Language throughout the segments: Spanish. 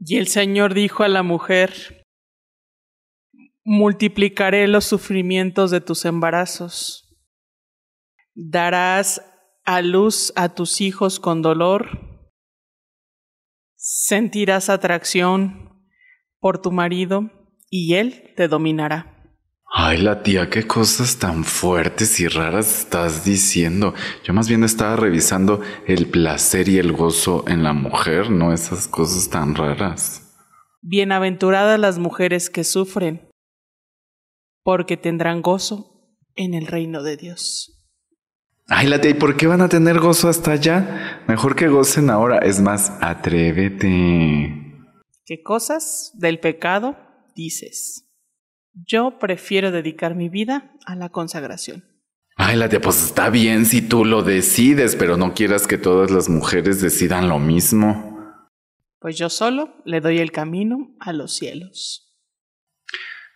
Y el Señor dijo a la mujer, multiplicaré los sufrimientos de tus embarazos, darás a luz a tus hijos con dolor, sentirás atracción por tu marido y él te dominará. Ay, la tía, qué cosas tan fuertes y raras estás diciendo. Yo más bien estaba revisando el placer y el gozo en la mujer, no esas cosas tan raras. Bienaventuradas las mujeres que sufren, porque tendrán gozo en el reino de Dios. Ay, la tía, ¿y por qué van a tener gozo hasta allá? Mejor que gocen ahora. Es más, atrévete. ¿Qué cosas del pecado dices? Yo prefiero dedicar mi vida a la consagración. Ay, la tía, pues está bien si tú lo decides, pero no quieras que todas las mujeres decidan lo mismo. Pues yo solo le doy el camino a los cielos.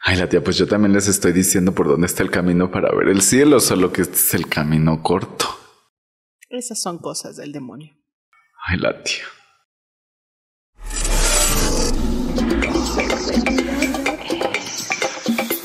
Ay, la tía, pues yo también les estoy diciendo por dónde está el camino para ver el cielo, solo que este es el camino corto. Esas son cosas del demonio. Ay, la tía.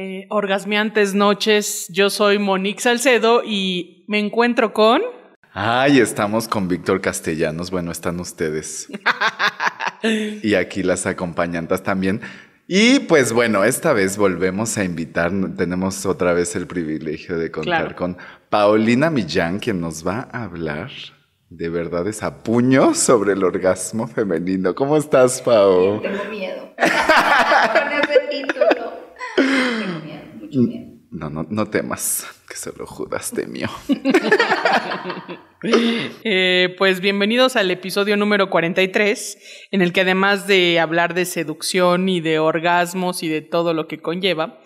Eh, orgasmeantes noches, yo soy Monique Salcedo y me encuentro con... Ay, estamos con Víctor Castellanos. Bueno, están ustedes. y aquí las acompañantes también. Y pues bueno, esta vez volvemos a invitar, tenemos otra vez el privilegio de contar Claro. con Paulina Millán, quien nos va a hablar de verdades a puño sobre el orgasmo femenino. ¿Cómo estás, Pau? Tengo miedo. Con ese título. No, no, no temas, que solo Judas temió. Eh, pues bienvenidos al episodio número 43, en el que además de hablar de seducción y de orgasmos y de todo lo que conlleva,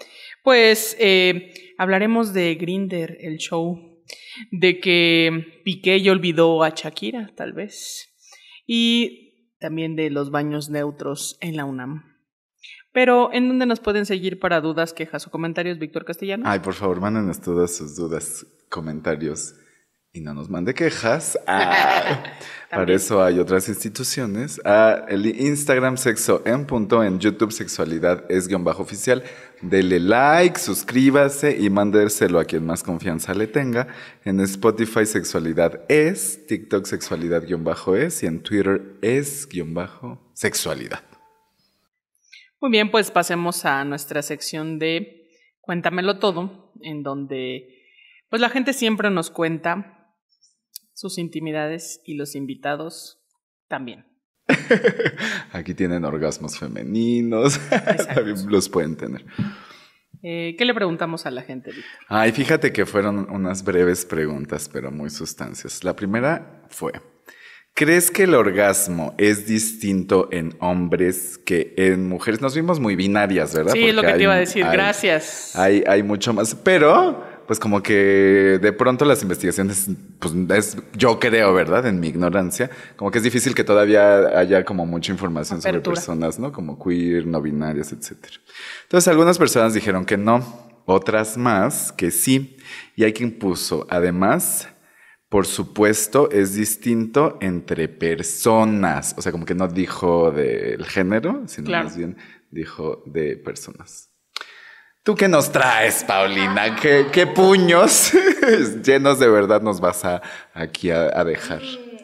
pues eh, hablaremos de Grinder, el show, de que Piqué olvidó a Shakira, tal vez, y también de los baños neutros en la UNAM. Pero, ¿en dónde nos pueden seguir para dudas, quejas o comentarios, Víctor Castellano? Ay, por favor, mándenos todas sus dudas, comentarios y no nos mande quejas. Ah, para eso hay otras instituciones. Ah, el Instagram sexo en punto, en YouTube sexualidad es guion bajo oficial. Dele like, suscríbase y mándeselo a quien más confianza le tenga. En Spotify sexualidad es, TikTok sexualidad guion bajo es y en Twitter es guion bajo sexualidad. Muy bien, pues pasemos a nuestra sección de Cuéntamelo todo, en donde pues la gente siempre nos cuenta sus intimidades y los invitados también. Aquí tienen orgasmos femeninos, también los pueden tener. Eh, ¿Qué le preguntamos a la gente? Víctor? Ay, fíjate que fueron unas breves preguntas, pero muy sustancias. La primera fue, ¿crees que el orgasmo es distinto en hombres que en mujeres? Nos vimos muy binarias, ¿verdad? Sí, es lo que te iba a decir. hay- Gracias. Hay, hay mucho más, pero pues como que de pronto las investigaciones, pues es, yo creo, ¿verdad? En mi ignorancia, como que es difícil que todavía haya como mucha información sobre personas, ¿no? Como queer, no binarias, etcétera. Entonces algunas personas dijeron que no, otras más que sí, y hay quien puso, además, por supuesto, es distinto entre personas, o sea, como que no dijo del género, sino Claro. más bien dijo de personas. ¿Tú qué nos traes, Paulina? ¿Qué, qué puños llenos de verdad nos vas a aquí a, a dejar?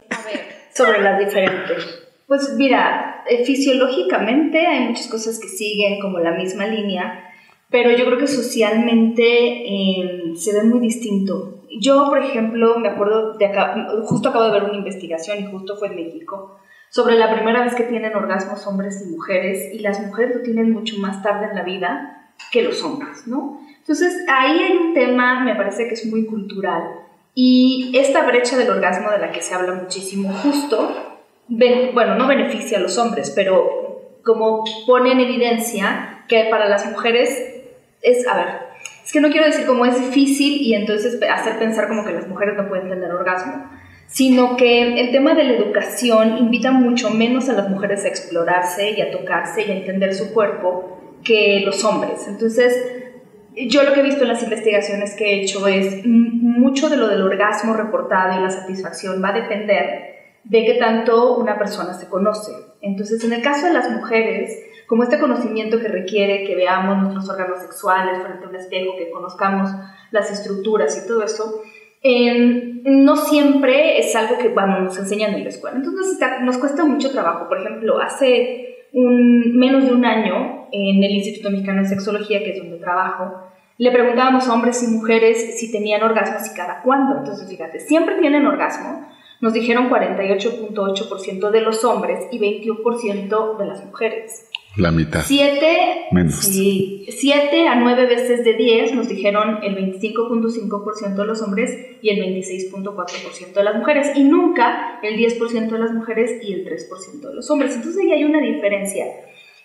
A ver, sobre las diferentes. Pues mira, eh, fisiológicamente hay muchas cosas que siguen como la misma línea, pero yo creo que socialmente eh, se ve muy distinto. Yo, por ejemplo, me acuerdo de acá, justo acabo de ver una investigación y justo fue en México, sobre la primera vez que tienen orgasmos hombres y mujeres, y las mujeres lo tienen mucho más tarde en la vida que los hombres, ¿no? Entonces, ahí hay un tema, me parece que es muy cultural, Y esta brecha del orgasmo de la que se habla muchísimo, justo, bueno, no beneficia a los hombres, pero como pone en evidencia que para las mujeres es, a ver, es que no quiero decir como es difícil y entonces hacer pensar como que las mujeres no pueden tener orgasmo, sino que el tema de la educación invita mucho menos a las mujeres a explorarse y a tocarse y a entender su cuerpo que los hombres. Entonces, yo lo que he visto en las investigaciones que he hecho es mucho de lo del orgasmo reportado y la satisfacción va a depender de qué tanto una persona se conoce. Entonces, en el caso de las mujeres, como este conocimiento que requiere que veamos nuestros órganos sexuales frente a un espejo, que conozcamos las estructuras y todo eso, em, no siempre es algo que bueno, nos enseñan en la escuela. Entonces nos cuesta mucho trabajo. Por ejemplo, hace un, menos de un año en el Instituto Mexicano de Sexología, que es donde trabajo, le preguntábamos a hombres y mujeres si tenían orgasmos y cada cuándo. Entonces, fíjate, siempre tienen orgasmo. Nos dijeron 48.8% de los hombres y 21% de las mujeres. La mitad. Siete, Sí, siete a nueve veces de 10 nos dijeron el 25.5% de los hombres y el 26.4% de las mujeres. Y nunca el 10% de las mujeres y el 3% de los hombres. Entonces ahí hay una diferencia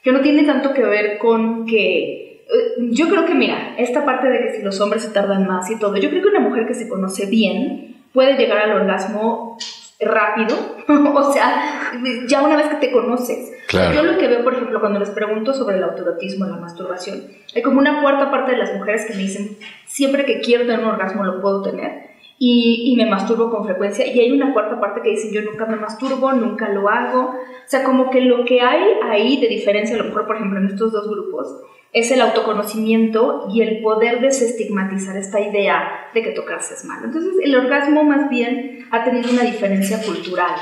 que no tiene tanto que ver con que... Eh, yo creo que, mira, esta parte de que si los hombres se tardan más y todo, yo creo que una mujer que se conoce bien puede llegar al orgasmo rápido, o sea, ya una vez que te conoces. Yo lo que veo, por ejemplo, cuando les pregunto sobre el autorotismo, la masturbación, hay como una cuarta parte de las mujeres que me dicen, siempre que quiero tener un orgasmo lo puedo tener. Y, y, me masturbo con frecuencia. Y hay una cuarta parte que dicen, yo nunca me masturbo, nunca lo hago. O sea, como que lo que hay ahí de diferencia, a lo mejor, por ejemplo, en estos dos grupos, es el autoconocimiento y el poder desestigmatizar esta idea de que tocarse es malo. Entonces, el orgasmo más bien ha tenido una diferencia cultural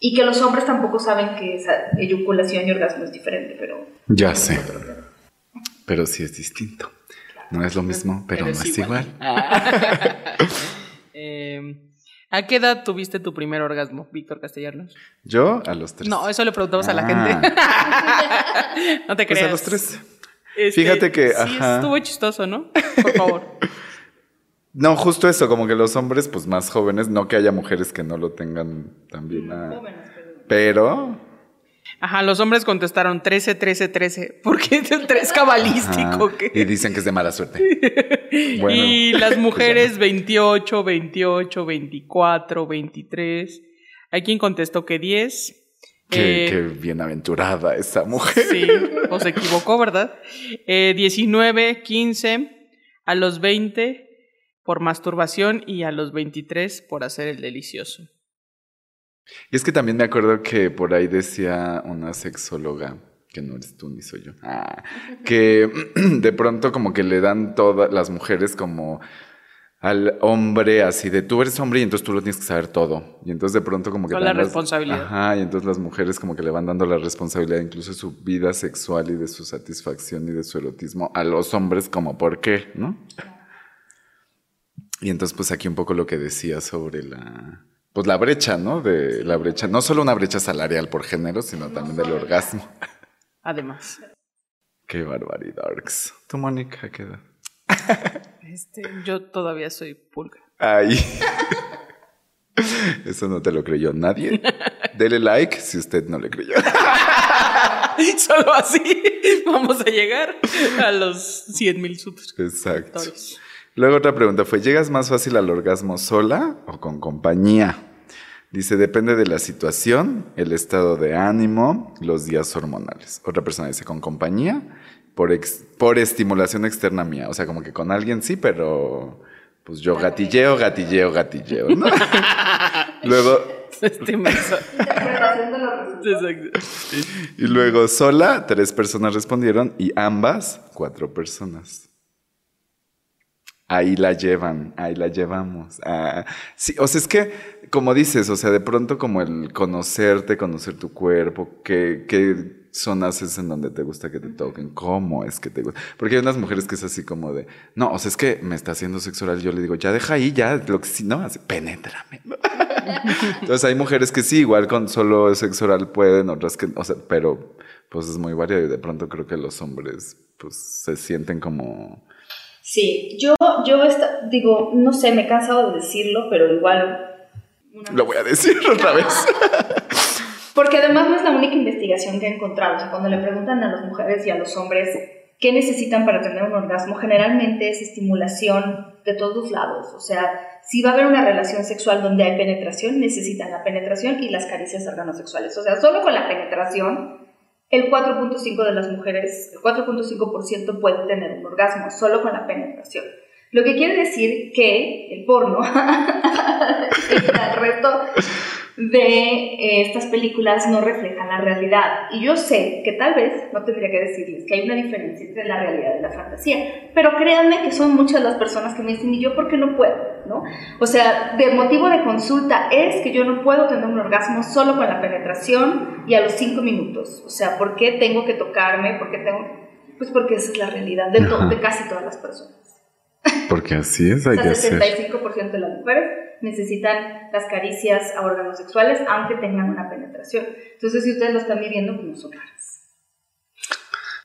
y que los hombres tampoco saben que esa eyaculación y orgasmo es diferente, pero... Ya sé. Pero sí es distinto. No es lo mismo, pero, no es igual. Em, ¿A qué edad tuviste tu primer orgasmo, Víctor Castellanos? Yo a los tres. No, eso le preguntamos a la gente. Ah. no te creas. Pues a los tres. Este, Fíjate que. Sí, estuvo chistoso, ¿no? Por favor. no, justo eso, como que los hombres, pues más jóvenes, no que haya mujeres que no lo tengan también. Ah, pero. Ajá, los hombres contestaron 13, 13, 13. Porque es el 3 cabalístico. Y dicen que es de mala suerte. y las pues mujeres 28, 28, 24, 23. Hay quien contestó que 10. Qué, eh, bienaventurada esa mujer. Sí, o se equivocó, ¿verdad? 19, 15, a los 20 por masturbación y a los 23 por hacer el delicioso. Y es que también me acuerdo que por ahí decía una sexóloga, que no eres tú ni soy yo, ah, que de pronto como que le dan todas las mujeres como al hombre así de tú eres hombre y entonces tú lo tienes que saber todo. Y entonces de pronto como que... Con la responsabilidad. Ajá, y entonces las mujeres como que le van dando la responsabilidad incluso de su vida sexual y de su satisfacción y de su erotismo a los hombres como por qué, ¿no? Y entonces pues aquí un poco lo que decía sobre la... Pues la brecha, ¿no? De la brecha, no solo una brecha salarial por género, sino también del orgasmo. Además. Qué barbaridad. ¿Tu Mónica qué edad? Este, yo todavía soy pulga. Ay. Eso no te lo creyó nadie. Dele like si usted no le creyó. Solo así vamos a llegar a los 100 mil suscriptores. Exacto. Luego otra pregunta fue, ¿llegas más fácil al orgasmo sola o con compañía? Dice, depende de la situación, el estado de ánimo, los días hormonales. Otra persona dice, con compañía por, por estimulación externa mía. O sea, como que con alguien sí, pero pues yo gatilleo, gatilleo, gatilleo, ¿no? luego... y luego sola, tres personas respondieron y ambas, cuatro personas. Ahí la llevan, ahí la llevamos. Ah, sí, o sea, es que, como dices, o sea, de pronto como el conocerte, conocer tu cuerpo, que, que zonas es en donde te gusta que te toquen, cómo es que te gusta. Porque hay unas mujeres que es así como de, no, o sea, es que me está haciendo sexo oral. Yo le digo, ya deja ahí, ya, lo que sí, no, hace, penétrame. Entonces hay mujeres que sí, igual con solo sexo oral pueden, otras que, o sea, pero pues es muy variado y de pronto creo que los hombres pues se sienten como Sí, yo, yo esta- digo, no sé, me he cansado de decirlo, pero igual... Lo voy a decir otra vez. Porque además no es la única investigación que he encontrado. O sea, cuando le preguntan a las mujeres y a los hombres qué necesitan para tener un orgasmo, generalmente es estimulación de todos lados. O sea, si va a haber una relación sexual donde hay penetración, necesitan la penetración y las caricias organosexuales. O sea, solo con la penetración, el 4.5 de las mujeres, el 4.5% puede tener un orgasmo, solo con la penetración. Lo que quiere decir que el porno el resto de eh, estas películas no reflejan la realidad. Y yo sé que tal vez no tendría que decirles que hay una diferencia entre la realidad y la fantasía, pero créanme que son muchas las personas que me dicen, ¿y yo por qué no puedo? ¿no? O sea, de motivo de consulta es que yo no puedo tener un orgasmo solo con la penetración y a los cinco minutos. O sea, ¿por qué tengo que tocarme? ¿Por qué tengo...? Pues porque esa es la realidad de casi todas las personas. Porque así es, hay O que sea, hacer. 65% de las mujeres necesitan las caricias a órganos sexuales aunque tengan una penetración. Entonces, si ustedes lo están viviendo, pues no son raras.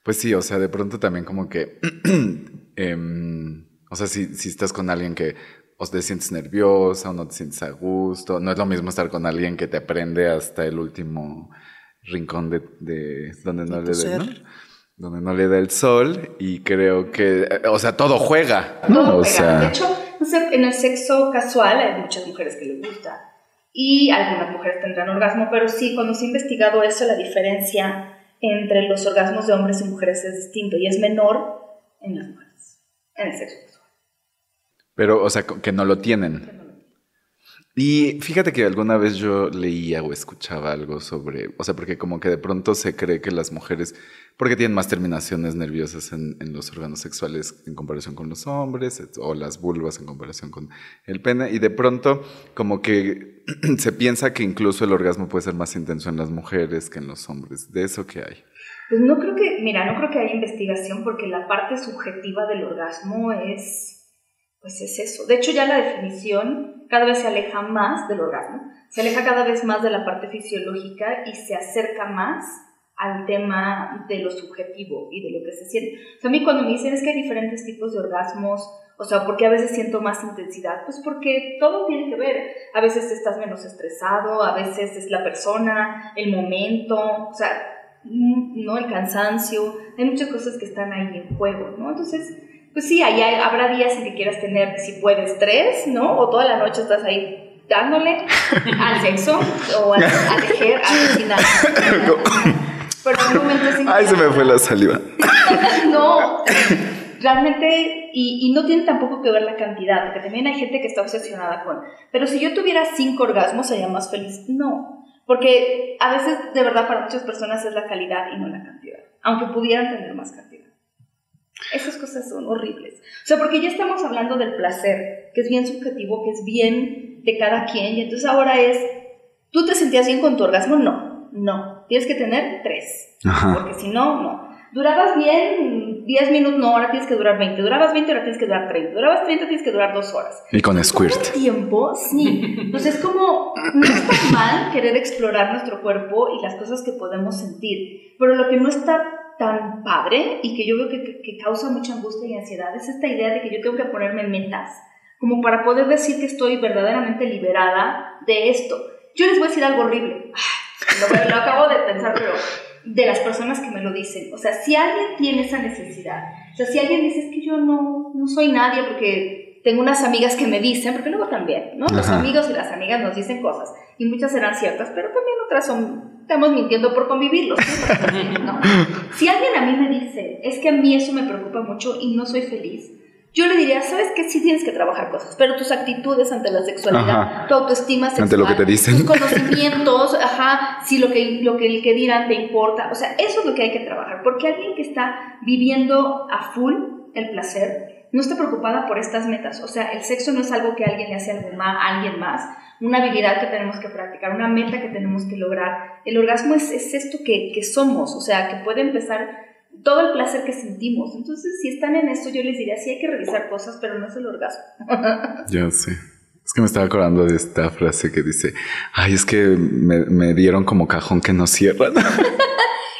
Pues sí, o sea, de pronto también como que, em, o sea, si, si estás con alguien que o te sientes nerviosa o no te sientes a gusto, no es lo mismo estar con alguien que te aprende hasta el último rincón de, de donde no De le da, ¿no? Donde no le da el sol y creo que, o sea, todo juega, ¿no? Todo o sea, De hecho, en el sexo casual hay muchas mujeres que les gusta y algunas mujeres tendrán orgasmo, pero sí, cuando se ha investigado eso, la diferencia entre los orgasmos de hombres y mujeres es distinto y es menor en las mujeres, en el sexo casual. pero, o sea, que no lo tienen. Y fíjate que alguna vez yo leía o escuchaba algo sobre, o sea, porque como que de pronto se cree que las mujeres, porque tienen más terminaciones nerviosas en, los órganos sexuales en comparación con los hombres, o las vulvas en comparación con el pene, y de pronto como que se piensa que incluso el orgasmo puede ser más intenso en las mujeres que en los hombres. De eso que hay. Pues no creo que, mira, no creo que haya investigación porque la parte subjetiva del orgasmo es, pues es eso. De hecho, ya la definición cada vez se aleja más del orgasmo, se aleja cada vez más de la parte fisiológica y se acerca más al tema de lo subjetivo y de lo que se siente. O sea, a mí cuando me dicen es que hay diferentes tipos de orgasmos, o sea, ¿por qué a veces siento más intensidad? Pues porque todo tiene que ver. A veces estás menos estresado, a veces es la persona, el momento, o sea, mm, ¿no? El cansancio, hay muchas cosas que están ahí en juego, ¿no? Entonces, pues sí, ahí hay- habrá días en que quieras tener, si puedes, tres, ¿no? O toda la noche estás ahí dándole al sexo o a, a tejer, a cocinar. Pero hay momentos en que- Ay, se me fue la saliva. no, realmente, y, y no tiene tampoco que ver la cantidad, porque también hay gente que está obsesionada con, pero si yo tuviera cinco orgasmos sería más feliz. No, porque a veces de verdad para muchas personas es la calidad y no la cantidad, aunque pudieran tener más cantidad. Esas cosas son horribles. O sea, porque ya estamos hablando del placer, que es bien subjetivo, que es bien de cada quien, y entonces ahora es, ¿tú te sentías bien con tu orgasmo? No, no, tienes que tener tres. Ajá. Porque si no, no. Durabas bien 10 minutos, no, ahora tienes que durar 20. Durabas 20, ahora tienes que durar 30. Durabas 30, tienes que durar 2 horas. Y con squirt. tiempo, sí. Pues es como, no está mal querer explorar nuestro cuerpo y las cosas que podemos sentir, pero lo que no está tan padre y que yo veo que, que- causa mucha angustia y ansiedad es esta idea de que yo tengo que ponerme metas como para poder decir que estoy verdaderamente liberada de esto. Yo les voy a decir algo horrible. Lo, lo acabo de pensar, pero de las personas que me lo dicen. O sea, si alguien tiene esa necesidad, o sea, si alguien dice, es que yo no, no soy nadie porque tengo unas amigas que me dicen, porque luego también, ¿no? Los Ajá. amigos y las amigas nos dicen cosas y muchas serán ciertas, pero también otras son, estamos mintiendo por convivirlos. ¿no? Si alguien a mí me dice, es que a mí eso me preocupa mucho y no soy feliz, yo le diría, ¿sabes qué? Sí tienes que trabajar cosas, pero tus actitudes ante la sexualidad, Ajá. tu autoestima sexual, Ante lo que te dicen. tus conocimientos, ajá, si lo que, lo que el que dirán te importa, o sea, eso es lo que hay que trabajar, porque alguien que está viviendo a full el placer, no está preocupada por estas metas, o sea, el sexo no es algo que alguien le hace a alguien más, una habilidad que tenemos que practicar, una meta que tenemos que lograr, el orgasmo es, es esto que, que somos, o sea, que puede empezar todo el placer que sentimos. Entonces, si están en esto, yo les diría, sí hay que revisar cosas, pero no es el orgasmo. Yo sé. Es que me estaba acordando de esta frase que dice, ay, es que me, me dieron como cajón que no cierran.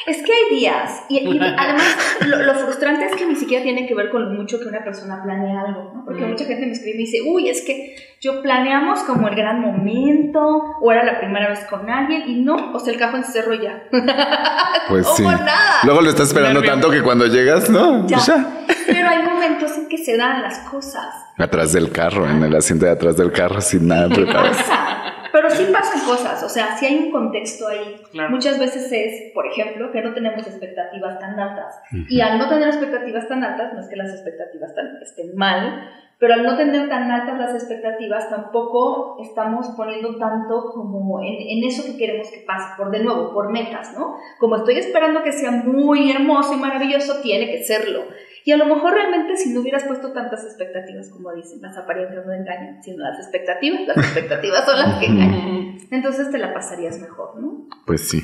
Es que hay días, y, y además lo, lo frustrante es que ni siquiera tiene que ver con lo mucho que una persona planea algo, ¿no? Porque Mm. mucha gente me escribe y dice, uy, es que yo planeamos como el gran momento, o era la primera vez con alguien, y no, o sea, el cajón se cerró ya. Pues sí. nada. Luego lo estás esperando Nervio. tanto que cuando llegas, ¿no? Ya. Pues ya. Pero hay momentos en que se dan las cosas. Atrás del carro, en el asiento de atrás del carro, sin nada preparado. Pero sí pasan cosas, o sea, sí hay un contexto ahí. Claro. Muchas veces es, por ejemplo, que no tenemos expectativas tan altas. Y al no tener expectativas tan altas, no es que las expectativas tan- estén mal, pero al no tener tan altas las expectativas, tampoco estamos poniendo tanto como en, en eso que queremos que pase, por de nuevo, por metas, ¿no? Como estoy esperando que sea muy hermoso y maravilloso, tiene que serlo. Y a lo mejor realmente si no hubieras puesto tantas expectativas, como dicen, las apariencias no engañan, sino las expectativas, las expectativas son las que engañan. Entonces te la pasarías mejor, ¿no? Pues sí.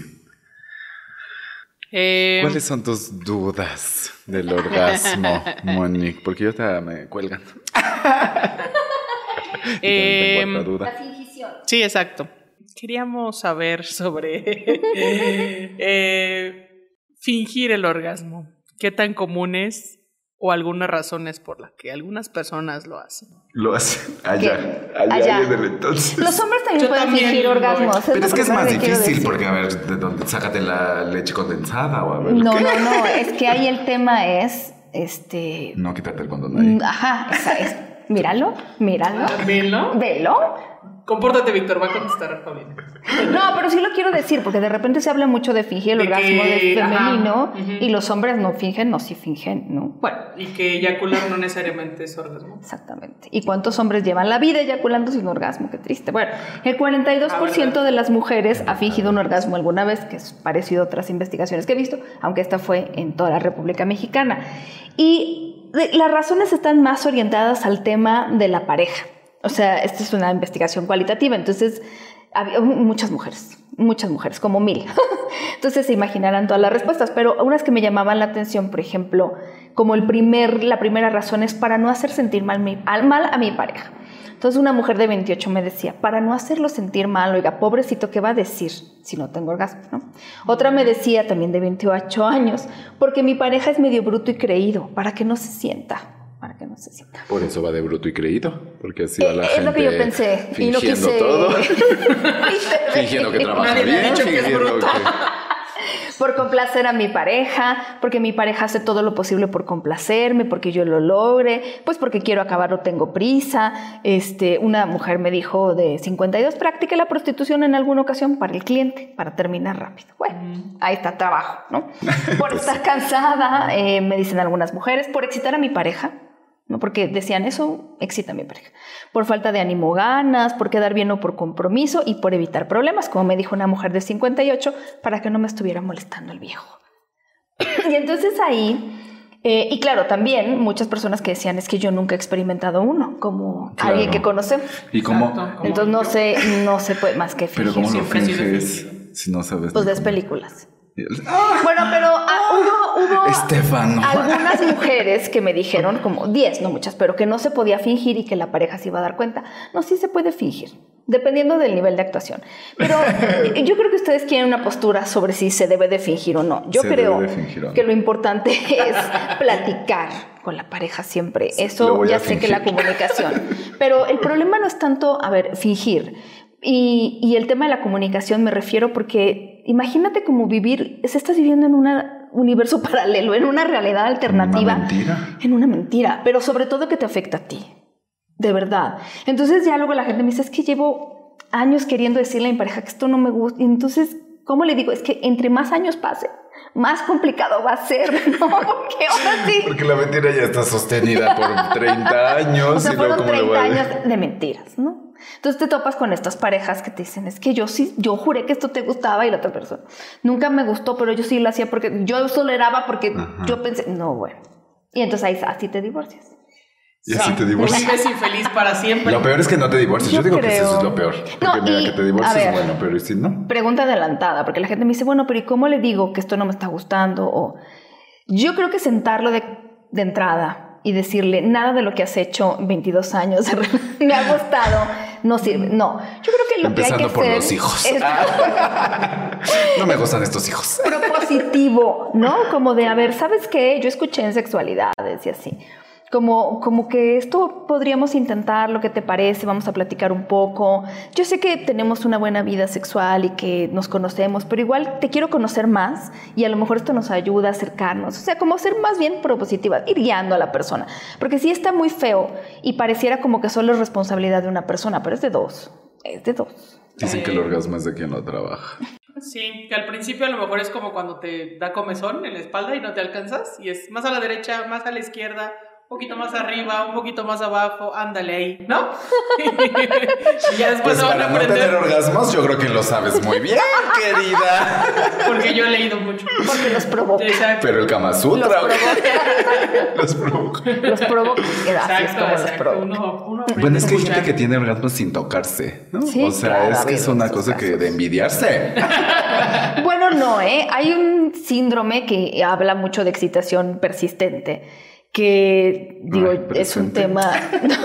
Eh, ¿Cuáles son tus dudas del orgasmo, Monique? Porque yo te me cuelgan. Y eh, también tengo otra duda. fingición. sí, exacto. Queríamos saber sobre eh, fingir el orgasmo. ¿Qué tan común es o algunas razones por las que algunas personas lo hacen? Lo hacen allá, allá, Allá. el entonces. Los hombres también Yo pueden también fingir orgasmos. Pero es que es más difícil porque, a ver, ¿de dónde sácate la leche condensada o a ver No, qué? no, no. Es que ahí el tema es, este, No, quítate el condón ahí. ajá, esa es, míralo, míralo, Velo. velo. Compórtate, Víctor, va a contestar Paulina. No, pero sí lo quiero decir porque de repente se habla mucho de fingir el De orgasmo que- de ajá, femenino y los hombres no fingen, no sí fingen, ¿no? Bueno, Y que eyacular no necesariamente es orgasmo. Exactamente. ¿Y cuántos hombres llevan la vida eyaculando sin orgasmo? Qué triste. Bueno, el 42% de las mujeres ha fingido un orgasmo alguna vez, que es parecido a otras investigaciones que he visto, aunque esta fue en toda la República Mexicana. Y de- las razones están más orientadas al tema de la pareja. O sea, esta es una investigación cualitativa, entonces había muchas mujeres, muchas mujeres, como mil. Entonces se imaginarán todas las respuestas, pero unas que me llamaban la atención, por ejemplo, como el primer, la primera razón es para no hacer sentir mal, mi- al- mal a mi pareja. Entonces una mujer de 28 me decía, para no hacerlo sentir mal, oiga, pobrecito, ¿qué va a decir si no tengo orgasmo? ¿no? Otra me decía, también de 28 años, porque mi pareja es medio bruto y creído, para que no se sienta, que no se sienta. Por eso va de bruto y creído. Porque así va Eh, la es gente. lo que yo pensé y no fingiendo quise todo. fingiendo que trabaja Nadie bien. dicho que es fingiendo bruto. que- por complacer a mi pareja, porque mi pareja hace todo lo posible por complacerme, porque yo lo logre, pues porque quiero acabar o tengo prisa. Este, una mujer me dijo de 52, practique la prostitución en alguna ocasión para el cliente, para terminar rápido. Bueno, ahí está trabajo, ¿no? Por estar cansada, eh, me dicen algunas mujeres, por excitar a mi pareja. ¿No? Porque decían eso, excita a mi pareja. Por falta de ánimo, ganas, por quedar bien o por compromiso y por evitar problemas, como me dijo una mujer de 58, para que no me estuviera molestando el viejo. y entonces ahí, eh, y claro, también muchas personas que decían, es que yo nunca he experimentado uno, como Claro. alguien que conocemos. ¿Y. ¿Cómo? Entonces no sé, no se puede más que Pero fingir. ¿cómo lo Siempre he sido finges si no sabes? Pues ves cómo? películas. Bueno, pero ah, hubo, hubo Estefano. algunas mujeres que me dijeron, como 10, no muchas, pero que no se podía fingir y que la pareja se iba a dar cuenta. No, sí se puede fingir, dependiendo del nivel de actuación. Pero yo creo que ustedes quieren una postura sobre si se debe de fingir o no. Yo Se creo no. que lo importante es platicar con la pareja siempre. Eso ya sé que la comunicación. Pero el problema no es tanto, a ver, fingir. Y, y el tema de la comunicación me refiero porque imagínate como vivir, se estás viviendo en un universo paralelo, en una realidad alternativa. ¿Una mentira? En una mentira, pero sobre todo que te afecta a ti. De verdad. Entonces ya luego la gente me dice, es que llevo años queriendo decirle a mi pareja que esto no me gusta. Y entonces, ¿cómo le digo? Es que entre más años pase, más complicado va a ser, ¿no? Porque ahora sí. Porque la mentira ya está sostenida por 30 años. O sea, y luego, fueron ¿cómo le 30 voy a- años de mentiras, ¿no? Entonces te topas con estas parejas que te dicen, es que yo sí, yo juré que esto te gustaba y la otra persona. Nunca me gustó, pero yo sí lo hacía porque yo toleraba porque Ajá. yo pensé, no, bueno. Y entonces ahí así te divorcias. Y así te divorcias. vives infeliz para siempre. Lo peor es que no te divorcies. Yo, Yo digo que eso creo. es lo peor. Porque No, mira, y, que te divorcies, ver. bueno, pero ¿y si no? Pregunta adelantada, porque la gente me dice, bueno, pero ¿y cómo le digo que esto no me está gustando? O yo creo que sentarlo de, de entrada y decirle, nada de lo que has hecho en 22 años me ha gustado, no sirve. No, yo creo que lo Empezando que hay que por ser los hijos. es No me gustan estos hijos. propositivo, ¿no? Como de, a ver, ¿sabes qué? Yo escuché en sexualidades y así. Como, como que esto podríamos intentar, lo que te parece, vamos a platicar un poco. Yo sé que tenemos una buena vida sexual y que nos conocemos, pero igual te quiero conocer más y a lo mejor esto nos ayuda a acercarnos. O sea, como ser más bien propositiva, ir guiando a la persona. Porque sí está muy feo y pareciera como que solo es responsabilidad de una persona, pero es de dos. Es de dos. Dicen que el orgasmo es de quien lo trabaja. Sí, que al principio a lo mejor es como cuando te da comezón en la espalda y no te alcanzas. Y es más a la derecha, más a la izquierda, un poquito más arriba, un poquito más abajo, ándale ahí, ¿no? y ya después Pues van a para no tener orgasmos, yo creo que lo sabes muy bien, querida. Porque yo he leído mucho. Porque los provoca. Exacto. Pero el Kama Los Sutra. provoca. Los provoca. Los provoca. Así es Exacto, como los exacto. provoca. Uno, uno Bueno, es que hay gente que tiene orgasmos sin tocarse, ¿no? Sí, o sea, claro, es que es una cosa que de envidiarse. Bueno, no, ¿eh? Hay un síndrome que habla mucho de excitación persistente, que, digo, Ay, es un tema...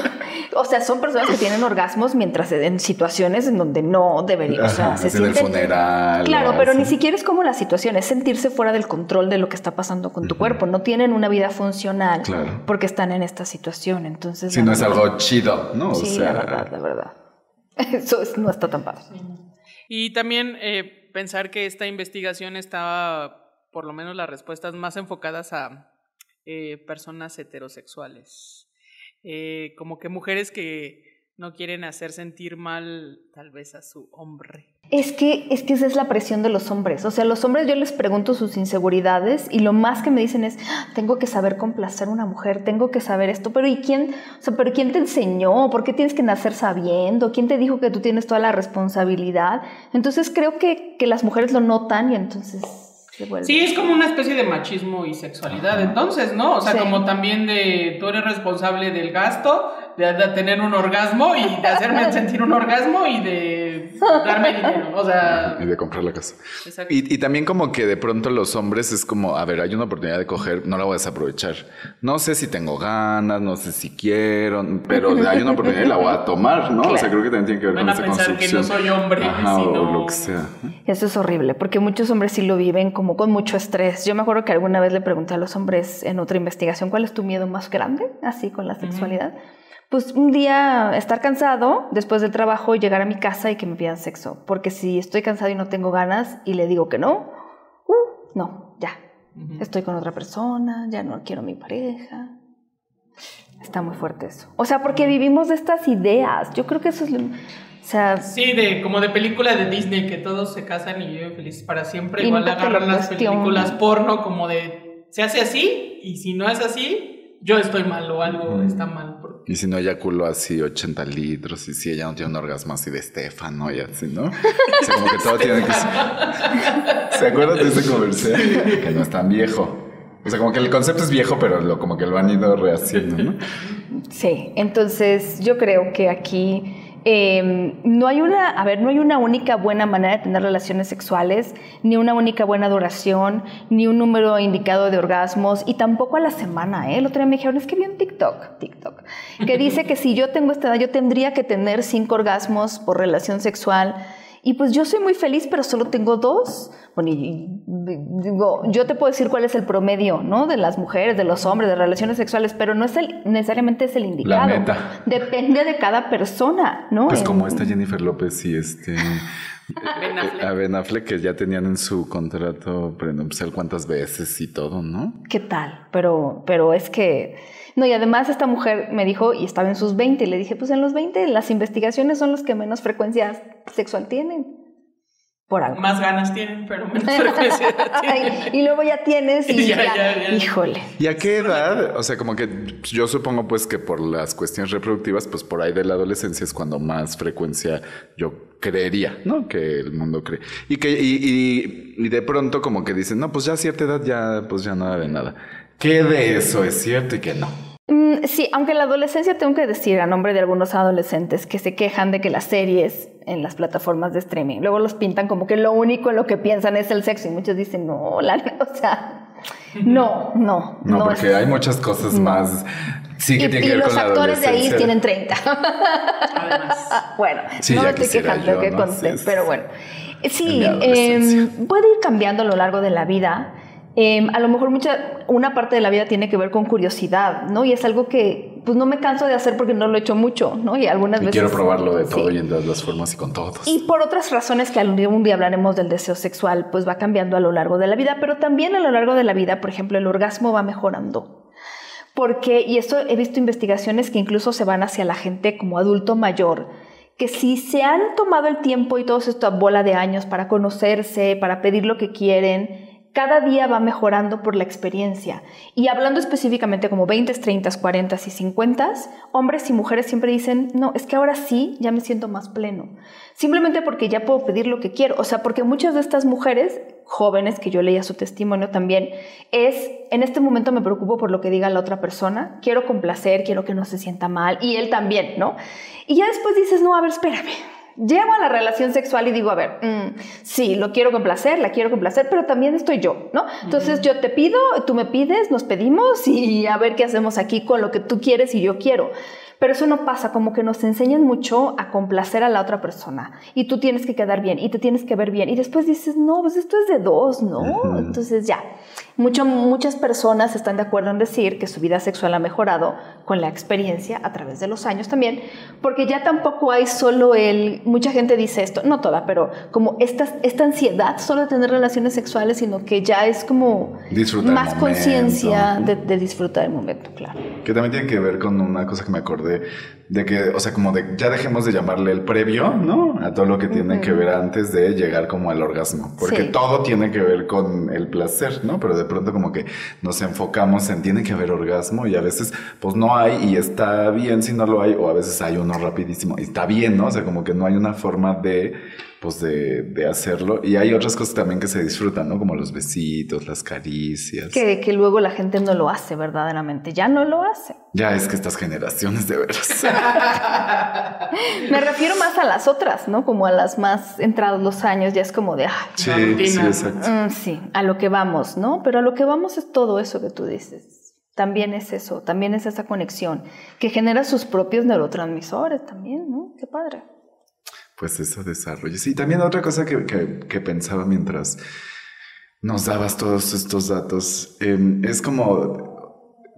o sea, son personas que tienen orgasmos mientras en situaciones en donde no deberían, o sea, se el sienten- funeral. Claro, o pero así. ni siquiera es como la situación, es sentirse fuera del control de lo que está pasando con tu cuerpo. No tienen una vida funcional Claro. porque están en esta situación. Entonces, Si no es algo chido, ¿no? O Sí, sea, la verdad, la verdad. Eso es- no está tan padre. Y también eh, pensar que esta investigación está, por lo menos las respuestas, más enfocadas a eh, personas heterosexuales. Eh, como que mujeres que no quieren hacer sentir mal tal vez a su hombre. Es que, es que esa es la presión de los hombres. O sea, los hombres yo les pregunto sus inseguridades y lo más que me dicen es, "Ah, tengo que saber complacer a una mujer, tengo que saber esto, pero ¿y quién? O sea, pero ¿quién te enseñó? ¿Por qué tienes que nacer sabiendo? ¿Quién te dijo que tú tienes toda la responsabilidad? Entonces creo que, que las mujeres lo notan y entonces. Sí, es como una especie de machismo y sexualidad, entonces, ¿no? O sea, Sí. como también de tú eres responsable del gasto, de, de tener un orgasmo y de hacerme sentir un orgasmo y de darme dinero. O sea, y de comprar la casa. exacto. Y, y también como que de pronto los hombres es como, a ver, hay una oportunidad de coger, no la voy a desaprovechar. No sé si tengo ganas, no sé si quiero, pero hay una oportunidad y la voy a tomar, ¿no? O sea, creo que también tiene que ver Van con a esa pensar que construcción. no soy hombre, Ajá, o lo que sea. Eso es horrible, porque muchos hombres sí lo viven como con mucho estrés. Yo me acuerdo que alguna vez le pregunté a los hombres en otra investigación, ¿cuál es tu miedo más grande? Así con la sexualidad. Pues un día estar cansado después del trabajo, llegar a mi casa y que me pidan sexo. Porque si estoy cansado y no tengo ganas y le digo que no, uh, no, ya. Estoy con otra persona, ya no quiero a mi pareja. Está muy fuerte eso. O sea, porque vivimos de estas ideas. Yo creo que eso es... lo- O sea, Sí, de, como de película de Disney, que todos se casan y viven felices para siempre. Y Igual agarran las películas porno como de, se hace así, y si no es así, yo estoy mal o algo está mal. Y si no eyaculó así 80 litros, y si ella no tiene un orgasmo así de Estefano y así, ¿no? O sea, como que todo tiene que ser. ¿Se acuerdan de ese comercial? Que no es tan viejo. O sea, como que el concepto es viejo, pero lo, como que lo han ido rehaciendo, ¿no? Sí, entonces yo creo que aquí eh, no hay una, a ver, no hay una única buena manera de tener relaciones sexuales, ni una única buena duración, ni un número indicado de orgasmos, y tampoco a la semana, ¿eh? El otro día me dijeron, es que vi un TikTok, TikTok, que dice que si yo tengo esta edad, yo tendría que tener cinco orgasmos por relación sexual. Y pues yo soy muy feliz, pero solo tengo dos. Bueno, y, y- digo, yo te puedo decir cuál es el promedio, ¿no? De las mujeres, de los hombres, de relaciones sexuales, pero no es el, necesariamente es el indicado. meta. Depende de cada persona, ¿no? Pues En- como esta Jennifer López y este... Ben Affleck. A Ben Affleck, que ya tenían en su contrato prenupcial cuántas veces y todo, ¿no? ¿Qué tal? Pero, pero es que... No, y además esta mujer me dijo, y estaba en sus 20, y le dije, pues en los 20 las investigaciones son los que menos frecuencia sexual tienen. Por algo. Más ganas tienen, pero menos frecuencia tienen. Y luego ya tienes y Ya, ya, ya, ya. híjole. ¿Y a qué edad? O sea, como que yo supongo pues que por las cuestiones reproductivas, pues por ahí de la adolescencia es cuando más frecuencia yo creería, ¿no? Que el mundo cree. Y que, y, y- y de pronto como que dicen, no, pues ya a cierta edad ya, pues ya nada de nada. ¿Qué de eso es cierto y qué no? Mm, Sí, aunque en la adolescencia tengo que decir a nombre de algunos adolescentes que se quejan de que las series en las plataformas de streaming luego los pintan como que lo único en lo que piensan es el sexo y muchos dicen, no, la, o sea, No, no. No, porque es- hay muchas cosas más. Sí, que y, tiene y que ver los con la actores de ahí tienen 30. Además. bueno, Sí, no me estoy quejando yo, que ¿no? conté, pero bueno. En Sí, em, puede ir cambiando a lo largo de la vida. Em, a lo mejor mucha, una parte de la vida tiene que ver con curiosidad, ¿no? Y es algo que pues no me canso de hacer porque no lo he hecho mucho, ¿no? Y algunas Y veces... quiero probarlo de Sí. todo y en todas las formas y con todos. Y por otras razones que algún día, hablaremos del deseo sexual, pues va cambiando a lo largo de la vida, pero también a lo largo de la vida, por ejemplo, el orgasmo va mejorando. Porque, y esto he visto investigaciones que incluso se van hacia la gente como adulto mayor, que si se han tomado el tiempo y todo esta bola de años para conocerse, para pedir lo que quieren, cada día va mejorando por la experiencia. Y hablando específicamente como 20, 30, 40 y 50, hombres y mujeres siempre dicen, no, es que ahora sí ya me siento más pleno. Simplemente porque ya puedo pedir lo que quiero. O sea, porque muchas de estas mujeres jóvenes, que yo leía su testimonio también, es, en este momento me preocupo por lo que diga la otra persona, quiero complacer, quiero que no se sienta mal, y él también, ¿no? Y ya después dices, no, a ver, espérame. Llego a la relación sexual y digo, a ver, mm, sí, lo quiero complacer, la quiero complacer, pero también estoy yo, ¿no? Entonces yo te pido, tú me pides, nos pedimos y a ver qué hacemos aquí con lo que tú quieres y yo quiero. Pero eso no pasa, como que nos enseñan mucho a complacer a la otra persona. Y tú tienes que quedar bien y te tienes que ver bien. Y después dices, no, pues esto es de dos, ¿no? Entonces ya, Mucho, muchas personas están de acuerdo en decir que su vida sexual ha mejorado con la experiencia a través de los años también, porque ya tampoco hay solo el, mucha gente dice esto, no toda, pero como esta, esta ansiedad solo de tener relaciones sexuales, sino que ya es como Disfrutar más conciencia de, de disfrutar el momento, claro. Que también tiene que ver con una cosa que me acordé de que, o sea, como de ya dejemos de llamarle el previo, ¿no? A todo lo que tiene que ver antes de llegar como al orgasmo. Porque Sí. todo tiene que ver con el placer, ¿no? Pero de pronto como que nos enfocamos en tiene que haber orgasmo y a veces pues no hay y está bien si no lo hay o a veces hay uno rapidísimo y está bien, ¿no? O sea, como que no hay una forma de pues de, de hacerlo y hay otras cosas también que se disfrutan, ¿no? Como los besitos, las caricias. Que, que luego la gente no lo hace verdaderamente, ya no lo hace. Ya es que estas generaciones de veras. Me refiero más a las otras, ¿no? Como a las más entrados los años, ya es como de, ay, Sí, sí, exacto. Mm, sí, a lo que vamos, ¿no? Pero a lo que vamos es todo eso que tú dices. También es eso, también es esa conexión que genera sus propios neurotransmisores también, ¿no? Qué padre. Pues eso desarrollo. Sí, también otra cosa que, que- que pensaba mientras nos dabas todos estos datos, eh, es como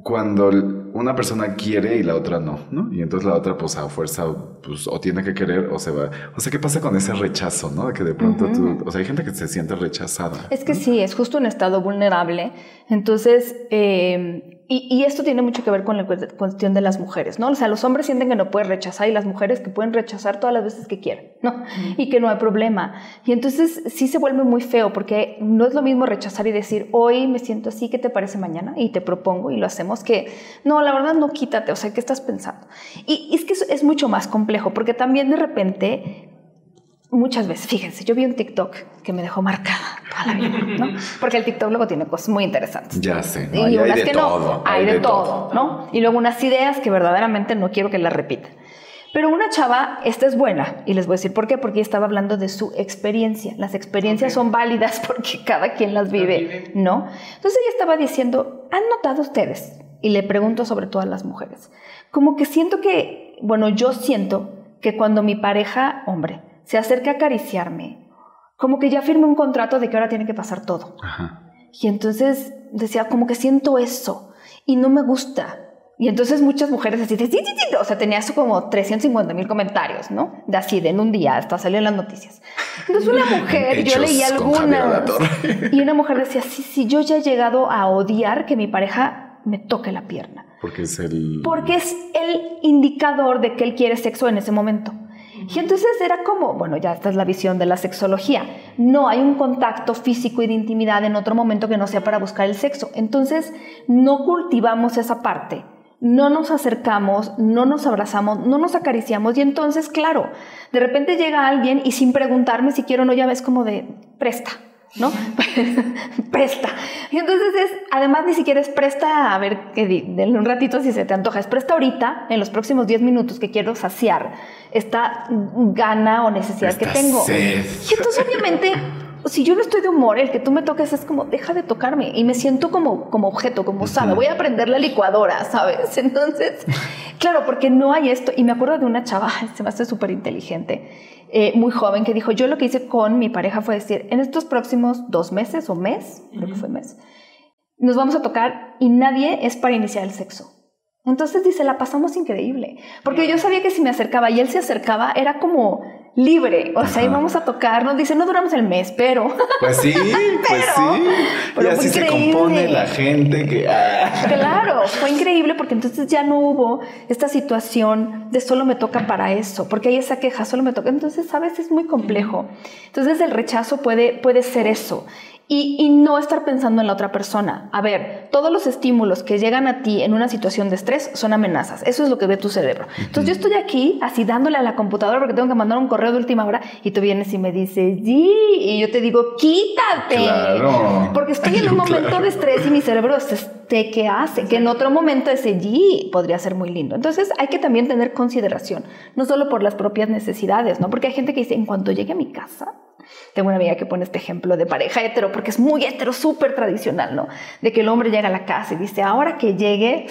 cuando una persona quiere y la otra no, ¿no? Y entonces la otra, pues a fuerza, pues o tiene que querer o se va. O sea, ¿qué pasa con ese rechazo, no? Que de pronto tú, o sea, hay gente que se siente rechazada. Es que sí, es justo un estado vulnerable. Entonces, eh, y, y esto tiene mucho que ver con la cu- cuestión de las mujeres, ¿no? O sea, los hombres sienten que no pueden rechazar y las mujeres que pueden rechazar todas las veces que quieran, ¿no? Y que no hay problema. Y entonces sí se vuelve muy feo porque no es lo mismo rechazar y decir, hoy me siento así, ¿qué te parece mañana? Y te propongo y lo hacemos que, no, la verdad no quítate, o sea, ¿qué estás pensando? Y, y es que es, es mucho más complejo porque también de repente muchas veces, fíjense, yo vi un TikTok que me dejó marcada toda la vida, ¿no? Porque el TikTok luego tiene cosas muy interesantes. Ya sé, ¿no? Y hay unas de que todo, no, hay, de, todo, ¿no? Y luego unas ideas que verdaderamente no quiero que las repitan. Pero una chava, esta es buena, y les voy a decir por qué, porque estaba hablando de su experiencia. Las experiencias son válidas porque cada quien las vive, vive. ¿no? Entonces ella estaba diciendo, ¿han notado ustedes? Y le pregunto sobre todo a las mujeres, como que siento que, bueno, yo siento que cuando mi pareja, hombre, se acerca a acariciarme, como que ya firme un contrato de que ahora tiene que pasar todo. Ajá. Y entonces decía, como que siento eso y no me gusta. Y entonces muchas mujeres así, de, sí, sí, sí, o sea, tenía eso como 350 mil comentarios, ¿no? De así, de en un día, hasta salió en las noticias. Entonces una mujer, yo leí algunas, y una mujer decía, sí, sí, yo ya he llegado a odiar que mi pareja me toque la pierna. Porque es el. Porque es el indicador de que él quiere sexo en ese momento. Y entonces era como, bueno, ya esta es la visión de la sexología. No hay un contacto físico y de intimidad en otro momento que no sea para buscar el sexo. Entonces no cultivamos esa parte. No nos acercamos, no nos abrazamos, no nos acariciamos y entonces, claro, de repente llega alguien y sin preguntarme si quiero o no, ya ves como de presta, ¿no? presta. Y entonces es, además ni siquiera es presta, a ver, que di- denle un ratito si se te antoja, es presta ahorita, en los próximos 10 minutos que quiero saciar esta gana o necesidad que tengo. sed. Y entonces obviamente si yo no estoy de humor, el que tú me toques es como, deja de tocarme. Y me siento como, como objeto, como, sabe, voy a prender la licuadora, ¿sabes? Entonces, claro, porque no hay esto. Y me acuerdo de una chava, se me hace súper inteligente, eh, muy joven, que dijo, yo lo que hice con mi pareja fue decir, en estos próximos dos meses o mes, creo que fue mes, nos vamos a tocar y nadie es para iniciar el sexo. Entonces dice, la pasamos increíble, porque yo sabía que si me acercaba y él se acercaba, era como libre, o sea, íbamos a tocarnos, dice, no duramos el mes, pero... Pues sí, pues sí. pero y así se compone la gente que... ah. Claro, fue increíble porque entonces ya no hubo esta situación de solo me toca para eso, porque hay esa queja, solo me toca. Entonces, a veces es muy complejo. Entonces, el rechazo puede, puede ser eso. Y, y no estar pensando en la otra persona. A ver, todos los estímulos que llegan a ti en una situación de estrés son amenazas. Eso es lo que ve tu cerebro. Entonces yo estoy aquí así dándole a la computadora porque tengo que mandar un correo de última hora y tú vienes y me dices, sí, y yo te digo, quítate. Claro. Porque estoy en un momento de estrés y mi cerebro se este, ¿qué hace? Que en otro momento ese G podría ser muy lindo. Entonces hay que también tener consideración, no solo por las propias necesidades, ¿no? Porque hay gente que dice, en cuanto llegue a mi casa, tengo una amiga que pone este ejemplo de pareja hetero, porque es muy hetero, súper tradicional, ¿no? De que el hombre llega a la casa y dice, ahora que llegue,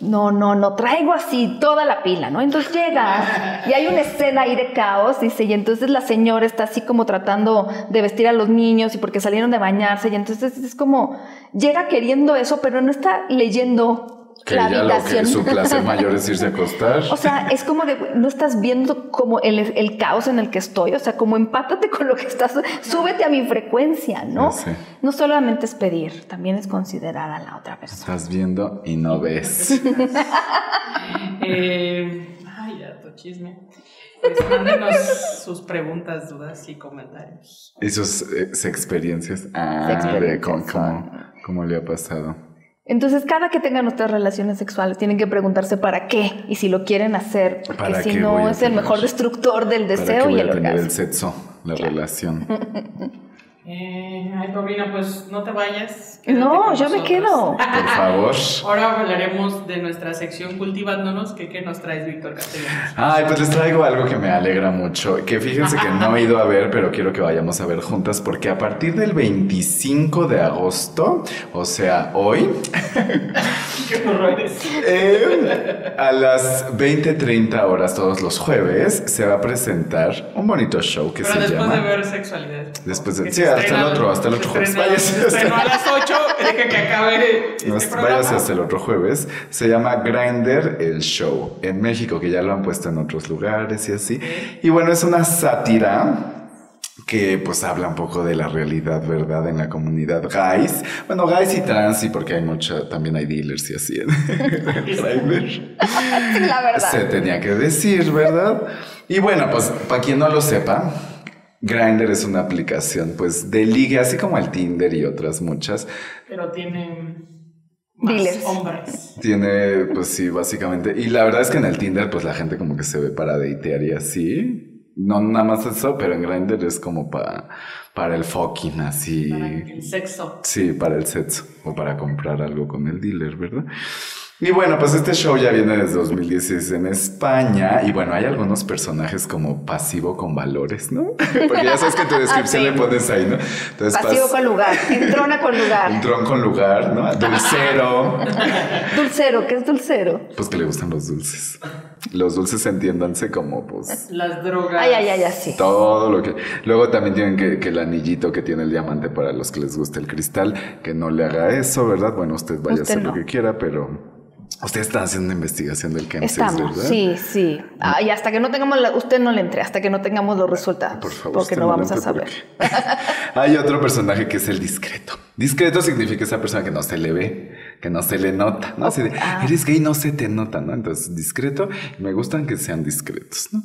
no, no, no, traigo así toda la pila, ¿no? Entonces llega y hay una escena ahí de caos, dice, y entonces la señora está así como tratando de vestir a los niños y porque salieron de bañarse, y entonces es como, llega queriendo eso, pero no está leyendo Que la ya lo que habitación. su placer mayor es irse a acostar. O sea, es como de, no estás viendo como el, el caos en el que estoy, o sea, como empátate con lo que estás, súbete a mi frecuencia, ¿no? Sí. No solamente es pedir, también es considerar a la otra persona. Estás viendo y no ves. Eh, ay, ya, tu chisme. Pues mándenos sus preguntas, dudas y comentarios. Y sus eh, experiencias. Ah, Experiencias, de cómo, cómo- ah. cómo le ha pasado. Entonces, cada que tengan nuestras relaciones sexuales, tienen que preguntarse para qué y si lo quieren hacer, porque ¿Para si no a es el tener? mejor destructor del ¿Para deseo qué voy y a el tener el orgasmo. sexo, la relación? Eh, ay, Paulina, pues no te vayas. No, yo me quedo. Por favor. Ahora hablaremos de nuestra sección Cultivándonos. que ¿Qué nos traes, Víctor Castellanos? Ay, pues les traigo algo que me alegra mucho. Que fíjense que no he ido a ver, pero quiero que vayamos a ver juntas, porque a partir del 25 de agosto, o sea, hoy, ¡Qué horrores! eh, a las 20:30 horas todos los jueves, se va a presentar un bonito show que Pero se después llama. de ver sexualidad. Después de- Que sí, hasta el otro, hasta el otro jueves. Váyase hasta- a las 8, deja que acabe este. Váyase hasta el otro jueves. Se llama Grinder el Show en México, que ya lo han puesto en otros lugares y así. Y bueno, es una sátira que pues habla un poco de la realidad, ¿verdad? En la comunidad gays. Bueno, gays y trans, y porque hay mucha, también hay dealers y así. La verdad. Se tenía que decir, ¿verdad? Y bueno, pues para quien no lo sepa, Grindr es una aplicación pues de ligue, así como el Tinder y otras muchas. Pero tienen más Dealers. hombres. Tiene, pues sí, básicamente. Y la verdad es que en el Tinder, pues la gente como que se ve para datear y así. No nada más eso, pero en Grindr es como para, para el fucking, así. Para el sexo. Sí, para el sexo o para comprar algo con el dealer, ¿verdad? Y bueno, pues este show ya viene desde 2016 en España y bueno, hay algunos personajes como pasivo con valores, ¿no? Porque ya sabes que en tu descripción Ah, sí. le pones ahí, ¿no? Entonces, Pasivo pas- con lugar, entrona con lugar. tron con lugar, ¿no? Dulcero, Dulcero, ¿qué es dulcero? pues que le gustan los dulces. Los dulces entiéndanse como pues Las drogas. Ay, ay, ay, así. todo lo que... Luego también tienen que, que el anillito que tiene el diamante para los que les guste el cristal, que no le haga eso, ¿verdad? Bueno, usted vaya Usted a hacer no. lo que quiera, pero... Usted está haciendo una investigación del Chemsex, Estamos, ¿verdad? sí, sí. Ah, y hasta que no tengamos, la- usted no le entre, hasta que no tengamos los resultados. Por favor, porque no vamos a saber. Hay otro personaje que es el discreto. Discreto significa esa persona que no se le ve, que no se le nota, ¿no? De, Ah. eres gay, no se te nota, ¿no? Entonces, discreto, me gustan que sean discretos, ¿no?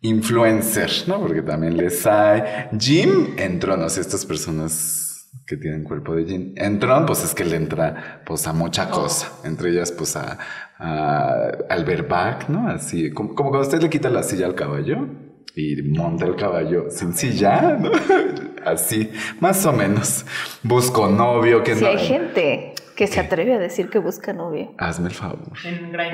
Influencer, ¿no? Porque también les hay. Jim entró, no sé, estas personas que tienen cuerpo de Jim. Entró, pues es que le entra, pues a mucha cosa. Entre ellas, pues a, a al ¿no? Así, como, como cuando usted le quita la silla al caballo y monta el caballo sin silla, ¿no? Así, más o menos. Busco novio que no. hay gente. Que se atreve a decir que busca novio. Hazme el favor.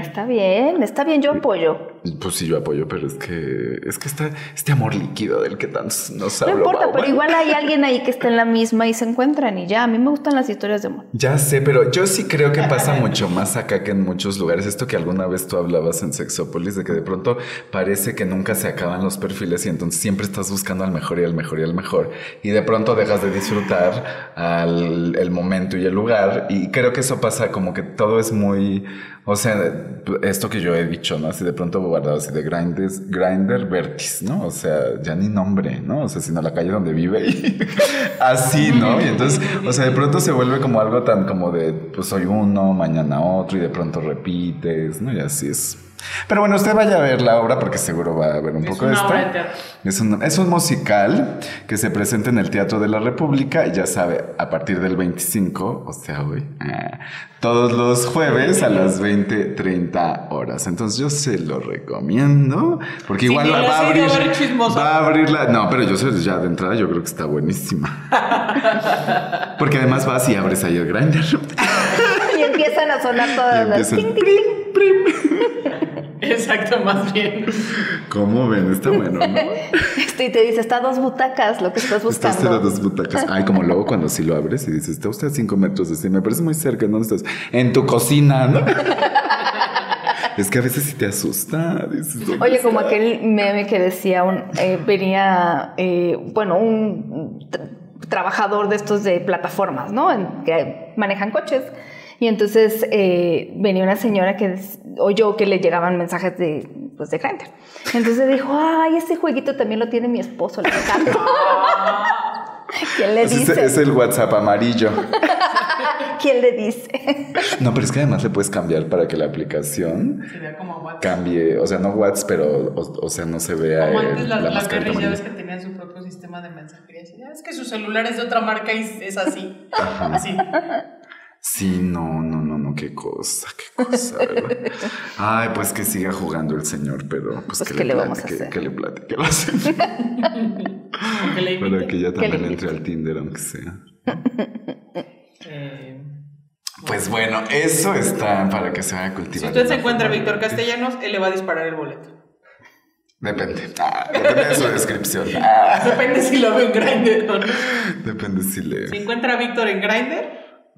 Está bien, está bien, yo apoyo. Pues sí, yo apoyo, pero es que es que está este amor líquido del que tantos nos No habla importa, Bauman. pero igual hay alguien ahí que está en la misma y se encuentran y ya. A mí me gustan las historias de amor. Ya sé, pero yo sí creo que pasa mucho más acá que en muchos lugares. Esto que alguna vez tú hablabas en Sexópolis, de que de pronto parece que nunca se acaban los perfiles y entonces siempre estás buscando al mejor y al mejor y al mejor. Y de pronto dejas de disfrutar al, el momento y el lugar. Y creo que eso pasa como que todo es muy... O sea, esto que yo he dicho, ¿no? Así de pronto guardado así de Grinders, Grinder Vertis, ¿no? O sea, ya ni nombre, ¿no? O sea, sino la calle donde vive y así, ¿no? Y entonces, o sea, de pronto se vuelve como algo tan como de, pues soy uno, mañana otro y de pronto repites, ¿no? Y así es. Pero bueno, usted vaya a ver la obra porque seguro va a ver un Es poco una esto. obra de teatro. Es un, es un musical que se presenta en el Teatro de la República, y ya sabe, a partir del 25, o sea, hoy, ah, todos los jueves a las 20.30 horas. Entonces yo se lo recomiendo, porque Sí, igual la va a abrir, va a abrir la... No, pero yo sé, ya de entrada yo creo que está buenísima. Porque además vas y abres ahí el grinder. Y empiezan a sonar todas las... Exacto, más bien. ¿Cómo ven? Está bueno, ¿no? Este, y te dice, está a dos butacas lo que estás Estás buscando. a dos butacas. Ay, como luego cuando sí lo abres y dices, está usted a cinco metros de sí. Me parece muy cerca. ¿Dónde estás? En tu cocina, ¿no? es que a veces sí te asusta. Dices, ¿dónde Oye, como está? aquel meme que decía, un, eh, venía, eh, bueno, un tra- trabajador de estos de plataformas, ¿no? En- que manejan coches. Y entonces eh, venía una señora que oyó que le llegaban mensajes de, pues, de Grindr. Entonces dijo, ay, ese jueguito también lo tiene mi esposo, le encanta. ¿Quién le Es, dice? es el WhatsApp amarillo. ¿Quién le dice? No, pero es que además le puedes cambiar para que la aplicación Sería como WhatsApp. cambie. O sea, no WhatsApp, pero, o, o sea, no se vea Como el- antes las, la mascarita guerrillas amarilla. que tenían su propio sistema de mensajería. Así, "Ah, Es que su celular es de otra marca y es así. Así. Sí, no, no, no, no, qué cosa, qué cosa, ¿verdad? Ay, pues que siga jugando el señor, pero pues, Pues, que ¿qué le plati- vamos a que- hacer? que le platique que le Para que ya Que le también entre al Tinder, aunque sea. Eh, Pues bueno, eso está para que se vaya si cultivando. usted se encuentra a Víctor. Castellanos, él le va a disparar el boleto. Depende. Ah, depende de su descripción. Ah, Depende si lo ve en Grindr o no. depende si le. Si encuentra a Víctor en Grindr,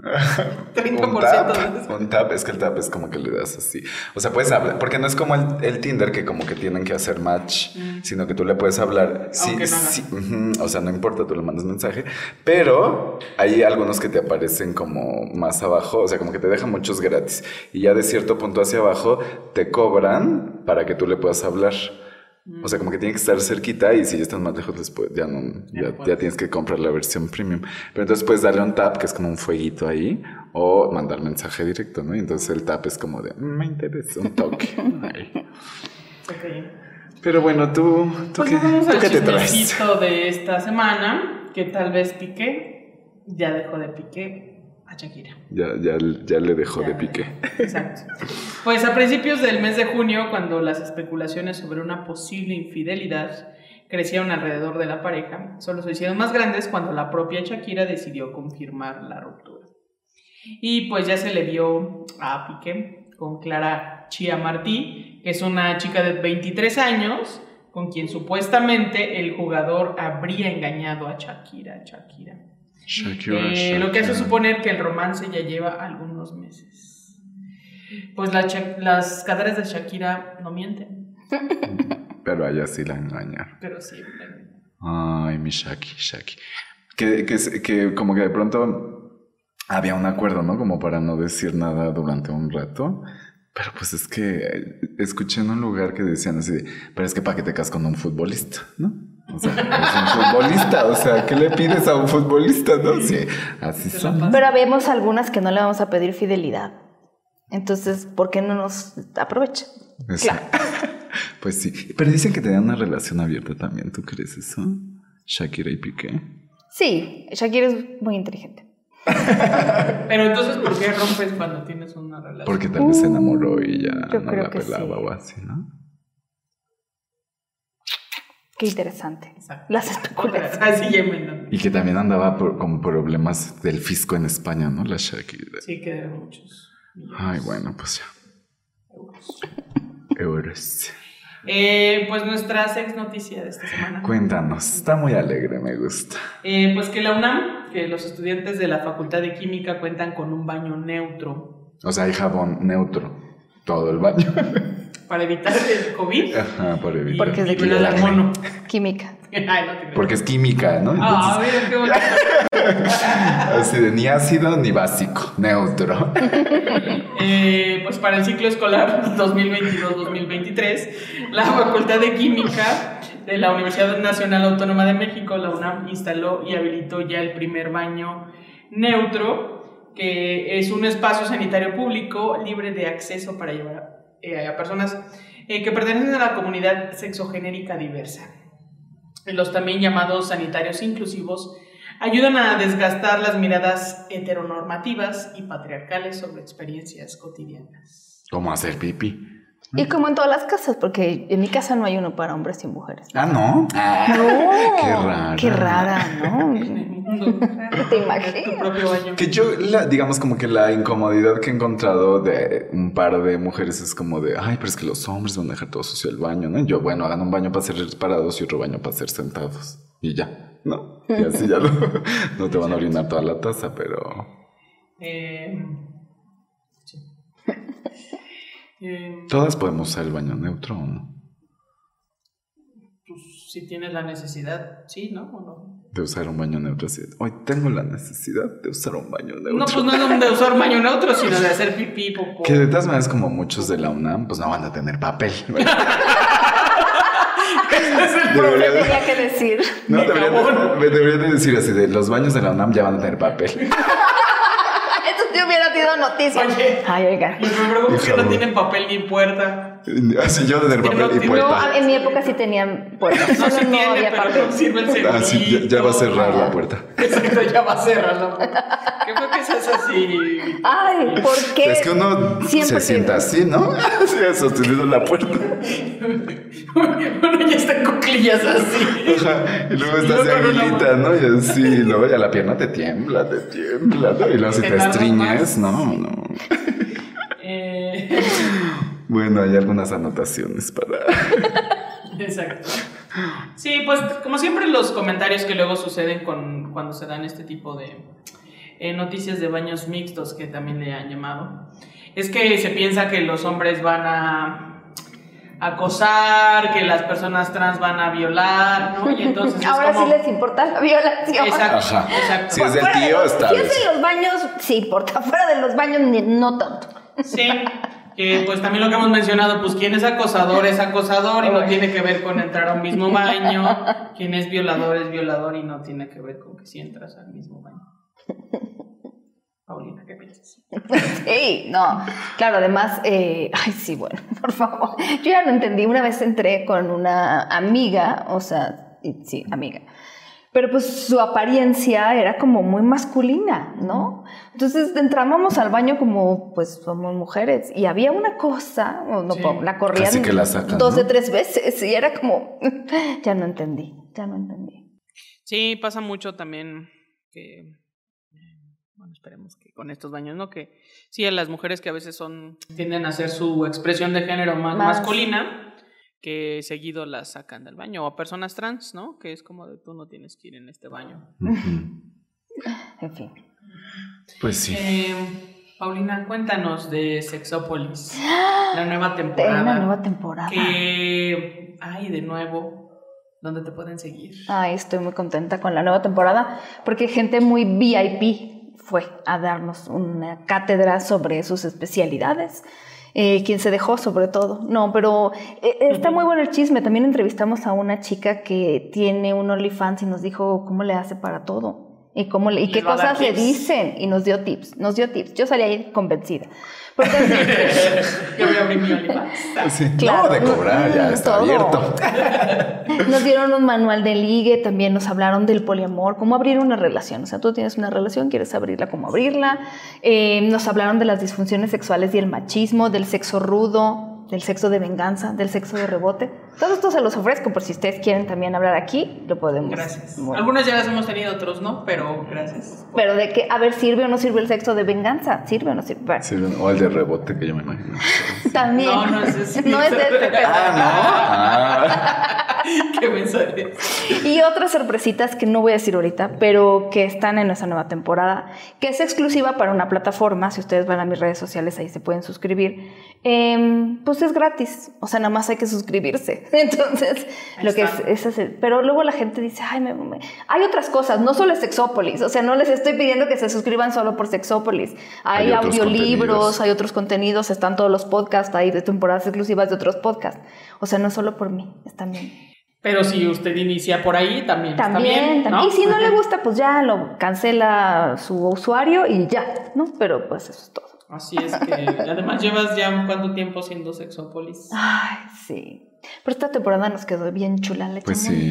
30% Un tap, un tap, es que el tap es como que le das así. O sea, puedes hablar, porque no es como el, el Tinder que como que tienen que hacer match, sino que tú le puedes hablar. Sí, Mm. Aunque no haga. sí, o sea, no importa, tú le mandas mensaje, pero hay algunos que te aparecen como más abajo, o sea, como que te dejan muchos gratis. Y ya de cierto punto hacia abajo te cobran para que tú le puedas hablar. O sea, como que tiene que estar cerquita y si ya estás más lejos después ya no, Ya ya, tienes que comprar la versión premium. Pero entonces puedes darle un tap, que es como un fueguito ahí, o mandar mensaje directo, ¿no? Y entonces el tap es como de, "Mm, me interesa, un toque. Ay. Ok. Pero bueno, tú, tú, Pues qué, vamos tú qué te traes. de esta semana, que tal vez Piqué ya dejó de Piqué a Shakira. Ya, ya, ya le dejó Ya. de pique. Exacto. Pues a principios del mes de junio, cuando las especulaciones sobre una posible infidelidad crecieron alrededor de la pareja, solo se hicieron más grandes cuando la propia Shakira decidió confirmar la ruptura. Y pues ya se le vio a Piqué con Clara Chia Martí, que es una chica de 23 años, con quien supuestamente el jugador habría engañado a Shakira. Shakira. Shakira, Eh, lo que hace suponer que el romance ya lleva algunos meses. Pues la las caderas de Shakira no mienten, Pero a ella sí la engañaron. pero sí. Ay, mi Shaki, Shaki. Que, que, que como que de pronto había un acuerdo, ¿no? Como para no decir nada durante un rato. Pero pues es que escuché en un lugar que decían así, pero es que para que te casas con un futbolista, ¿no? O sea, es un futbolista, o sea, ¿qué le pides a un futbolista, no? Sí, así son. Pero vemos algunas que no le vamos a pedir fidelidad. Entonces, ¿por qué no nos aprovecha? Exacto. Pues sí, pero dicen que tenían una relación abierta también, ¿tú crees eso? Shakira y Piqué. Sí, Shakira es muy inteligente. Pero entonces, ¿por qué rompes cuando tienes una relación? Porque tal vez se enamoró y ya Yo no creo la que pelaba sí. o así, ¿no? Qué interesante. Exacto. Las especulaciones. Así ya me- Y que también andaba por, con problemas del fisco en España, ¿no? La Shakira. Sí, que debe muchos. millones. Ay, bueno, pues ya. Euros. Eh, pues nuestra sex noticia de esta semana. Cuéntanos, está muy alegre, me gusta. Eh, pues que la UNAM, que los estudiantes de la Facultad de Química cuentan con un baño neutro O sea, hay jabón neutro, todo el baño. para evitar el COVID. Ajá, por y- evitar. Porque es de química. mono. Química. Ay, no te creo. Porque es química, ¿no? Ah, Entonces, mira qué bonito. así de ni ácido ni básico, neutro. Eh, pues para el ciclo escolar 2022-2023, la Facultad de Química de la Universidad Nacional Autónoma de México, la UNAM, instaló y habilitó ya el primer baño neutro, que es un espacio sanitario público libre de acceso para llevar eh, personas eh, que pertenecen a la comunidad sexogenérica diversa. Los también llamados sanitarios inclusivos ayudan a desgastar las miradas heteronormativas y patriarcales sobre experiencias cotidianas. ¿Cómo hacer pipí? Y como en todas las casas, porque en mi casa no hay uno para hombres y mujeres. Ah, ¿no? Ah, No, Qué rara. Qué rara, ¿no? ¿Te imaginas? Que yo, la, digamos, como que la incomodidad que he encontrado de un par de mujeres es como de, ay, pero es que los hombres van a dejar todo sucio el baño, ¿no? Y yo, bueno, hagan un baño para ser parados y otro baño para ser sentados. Y ya, ¿no? Y así ya no, no te van a orinar toda la taza, pero... Eh. Eh, Todas podemos usar el baño neutro o no. pues, si tienes la necesidad, sí, ¿no? ¿O no? De usar un baño neutro así. de, Hoy tengo la necesidad de usar un baño neutro. No, pues no es de usar baño neutro, sino de hacer pipí, popó. Que de todas maneras, como muchos de la UNAM, pues no van a tener papel. Ese es el Debería problema. de- Tenía que decir. No, debería debería de decir así, de los baños de la UNAM ya van a tener papel. Te hubiera sido noticia. Oye. Ay, oiga. Pregunto que no tienen papel ni puerta. Así yo de tener papel y No, No, puerta. en mi época sí tenían puertas. No no tiene, había pero papel. no sirve el servicio. Ah, sí, ya, ya va a cerrar la puerta. Exacto, ya va a cerrar la puerta. ¿Qué fue que seas así? Ay, ¿por qué? Es que uno Siempre se sienta así, ¿no? Así, sosteniendo la puerta. Bueno, ya está en cuclillas así. Ajá, Y luego con una aguilita, ¿no? Y así, y luego ya la pierna te tiembla, te tiembla, ¿no? Y luego si Te estriñes, no, no. Eh, Bueno, hay algunas anotaciones para... exacto. Sí, pues como siempre los comentarios que luego suceden con, cuando se dan este tipo de eh, noticias de baños mixtos que también le han llamado, es que se piensa que los hombres van a acosar, que las personas trans van a violar, ¿no? Y entonces es Ahora como... sí les importa la violación. Exacto, Ajá. exacto. Si es del tío, está Si es en los baños, sí importa. Fuera de los baños, no tanto. Sí, que pues también lo que hemos mencionado, pues quien es acosador es acosador y no tiene que ver con entrar a un mismo baño, quien es violador es violador y no tiene que ver con que si entras al mismo baño. Paulina, ¿qué piensas? Sí, no. Claro, además, eh, ay, sí, bueno, por favor. Yo ya no entendí. Una vez entré con una amiga, o sea, sí, amiga. Pero pues su apariencia era como muy masculina, ¿no? Entonces entrábamos al baño como, pues somos mujeres. Y había una cosa, o no, Sí. la corrían que la sacan, dos ¿no? de tres veces. Y era como, ya no entendí, ya no entendí. Sí, pasa mucho también que, eh, bueno, esperemos que con estos baños, ¿no? Que sí, a las mujeres que a veces son, tienden a hacer su expresión de género más, Más. masculina, que seguido las sacan del baño, o a personas trans, ¿no? Que es como de tú no tienes que ir en este baño. En fin. Pues sí. Eh, Paulina, cuéntanos de Sexópolis, la nueva temporada. la nueva temporada. Que hay de nuevo, ¿dónde te pueden seguir? Ay, estoy muy contenta con la nueva temporada porque gente muy VIP fue a darnos una cátedra sobre sus especialidades. Eh, quien se dejó sobre todo. No, pero eh, está muy bueno el chisme. También entrevistamos a una chica que tiene un OnlyFans y nos dijo cómo le hace para todo. Y, cómo le- y Les qué cosas le dicen. Y nos dio tips. Nos dio tips. Yo salí ahí convencida. Porque Yo voy a abrir mi OnlyFans. Sí. Claro. No, de cobrar, ya está todo. abierto. Nos dieron un manual de ligue, también nos hablaron del poliamor, cómo abrir una relación. O sea, tú tienes una relación, quieres abrirla, cómo abrirla. Eh, nos hablaron de las disfunciones sexuales y el machismo, del sexo rudo, del sexo de venganza, del sexo de rebote. Todo esto se los ofrezco por si ustedes quieren también hablar aquí, lo podemos. Gracias. Bueno. Algunas ya las hemos tenido, otros no, pero gracias. Pero de que, a ver, ¿sirve o no sirve el sexo de venganza? ¿Sirve o no sirve? Bueno, Sí, o el de rebote que yo me imagino. también. No, no es ese. No es de este, pero- Ah, Qué mensaje. Y otras sorpresitas que no voy a decir ahorita, pero que están en nuestra nueva temporada, que es exclusiva para una plataforma. Si ustedes van a mis redes sociales, ahí se pueden suscribir. Em, pues es gratis, o sea, nada más hay que suscribirse. Entonces, Ahí lo que es, es hacer- Pero luego la gente dice, ay, me- me-". hay otras cosas, no solo es Sexópolis, o sea, no les estoy pidiendo que se suscriban solo por Sexópolis. Hay, Hay audiolibros, contenidos. hay otros contenidos, están todos los podcasts, hay de temporadas exclusivas de otros podcasts. O sea, no es solo por mí, es también. Pero si usted inicia por ahí, también, También, está bien, también. ¿no? Y si no le gusta, pues ya lo cancela su usuario y ya, ¿no? Pero pues eso es todo. Así es que, además llevas ya cuánto tiempo siendo Sexópolis. Ay, sí. Pero esta temporada nos quedó bien chula, le Pues sí.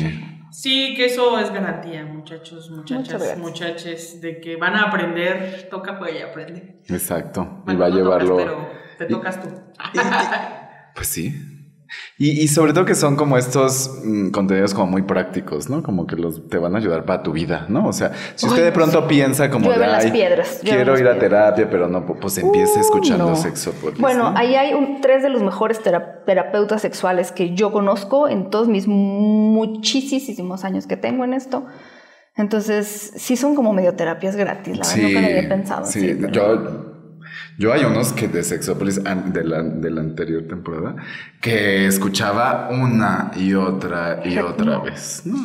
Sí, que eso es garantía, muchachos, muchachas, muchaches, de que van a aprender, toca pues y aprende. Exacto. Y va a tocas, llevarlo. pero te y- tocas tú. Pues sí. Y, y sobre todo que son como estos mm, contenidos como muy prácticos, ¿no? Como que los te van a ayudar para tu vida, ¿no? O sea, si usted de pronto piensa como de, las "Ay, piedras, quiero ir a piedras". terapia, pero no, pues empiece Uh, escuchando no. Sexópolis. Bueno, ¿no? ahí hay un- tres de los mejores tera- terapeutas sexuales que yo conozco en todos mis muchísimos años que tengo en esto. Entonces, sí son como medio terapias gratis, la verdad, nunca lo había pensado. Sí, así, pero- yo, yo hay unos que de Sexópolis de la, de la anterior temporada que escuchaba una y otra y otra vez. ¿no?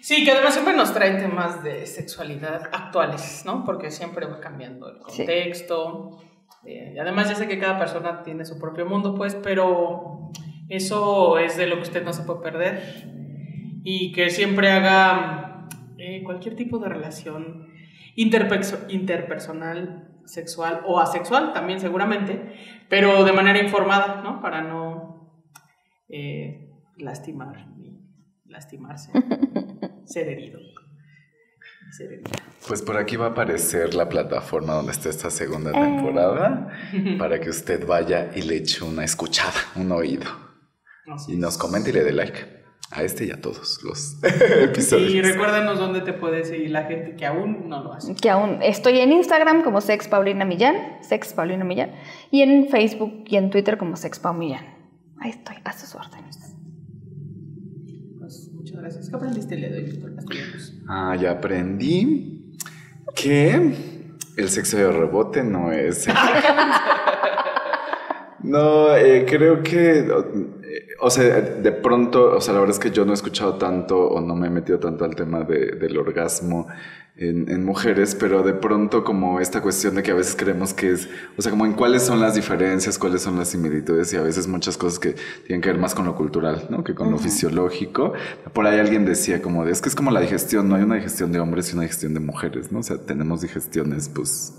Sí, que además siempre nos traen temas de sexualidad actuales, ¿no? Porque siempre va cambiando el Sí. contexto. eh, y además ya sé que cada persona tiene su propio mundo, pues, pero eso es de lo que usted no se puede perder. Y que siempre haga eh, cualquier tipo de relación interperso- interpersonal, sexual o asexual también seguramente, pero de manera informada, ¿no? Para no eh, lastimar ni lastimarse, ser herido. Ser herido. Pues por aquí va a aparecer la plataforma donde está esta segunda Eh. temporada para que usted vaya y le eche una escuchada, un oído. Así Y nos comente y le dé like a este y a todos los Y episodios. recuérdanos dónde te puede seguir la gente que aún no lo hace. que aún estoy en Instagram como Sex Paulina Millán, Sex Paulina Millán, y en Facebook y en Twitter como Sex Pau Millán. Ahí estoy, a sus órdenes. Pues, muchas gracias. ¿Qué aprendiste el día de hoy? Ah, ya aprendí que el sexo de rebote no es. No, eh, creo que, o sea, de pronto, o sea, la verdad es que yo no he escuchado tanto o no me he metido tanto al tema de- del orgasmo en, en mujeres, pero de pronto como esta cuestión de que a veces creemos que es, o sea, como en cuáles son las diferencias, cuáles son las similitudes y a veces muchas cosas que tienen que ver más con lo cultural, ¿no? Que con lo fisiológico. Por ahí alguien decía como de, es que es como la digestión, no hay una digestión de hombres y una digestión de mujeres, ¿no? O sea, tenemos digestiones, pues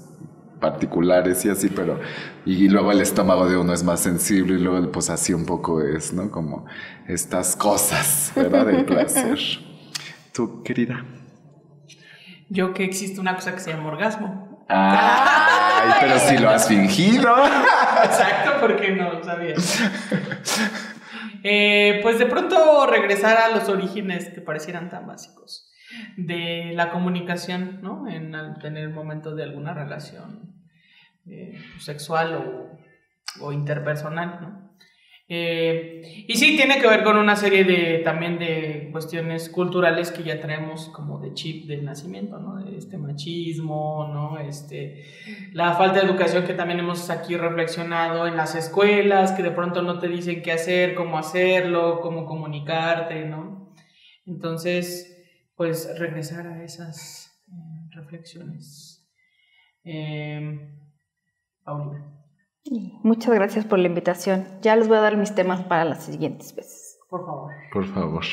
particulares y así, pero y luego el estómago de uno es más sensible y luego pues así un poco es, ¿no? Como estas cosas, ¿verdad? Del placer. Tú, querida. Yo que existe una cosa que se llama orgasmo. Ay, pero si lo has fingido. Exacto, porque no lo sabía. Eh, pues de pronto regresar a los orígenes que parecieran tan básicos de la comunicación, ¿no? En al tener momento de alguna relación eh, sexual o, o interpersonal, ¿no? Eh, y sí, tiene que ver con una serie de también de cuestiones culturales que ya traemos como de chip del nacimiento, ¿no? De este machismo, ¿no? Este, la falta de educación que también hemos aquí reflexionado en las escuelas, que de pronto no te dicen qué hacer, cómo hacerlo, cómo comunicarte, ¿no? Entonces, pues regresar a esas eh, reflexiones. Eh, Paulina. Muchas gracias por la invitación. Ya les voy a dar mis temas para las siguientes veces. Por favor. Por favor.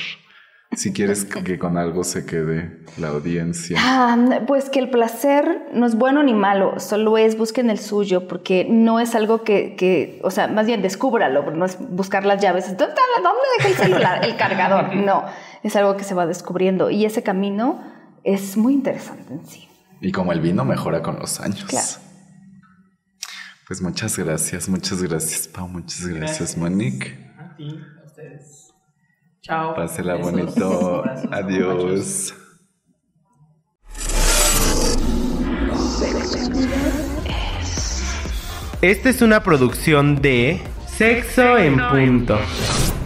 Si quieres que con algo se quede la audiencia. Ah, pues que el placer no es bueno ni malo, solo es busquen el suyo, porque no es algo que, que o sea, más bien descúbralo, pero no es buscar las llaves. ¿Dónde, dónde dejé el celular? El cargador. No, es algo que se va descubriendo y ese camino es muy interesante en sí. Y como el vino mejora con los años. Claro. Pues muchas gracias, muchas gracias, Pau, muchas gracias, Monique. A ti, a ustedes. Chao. Pásela Besos. bonito. Adiós. Esta es una producción de Sexo en Punto.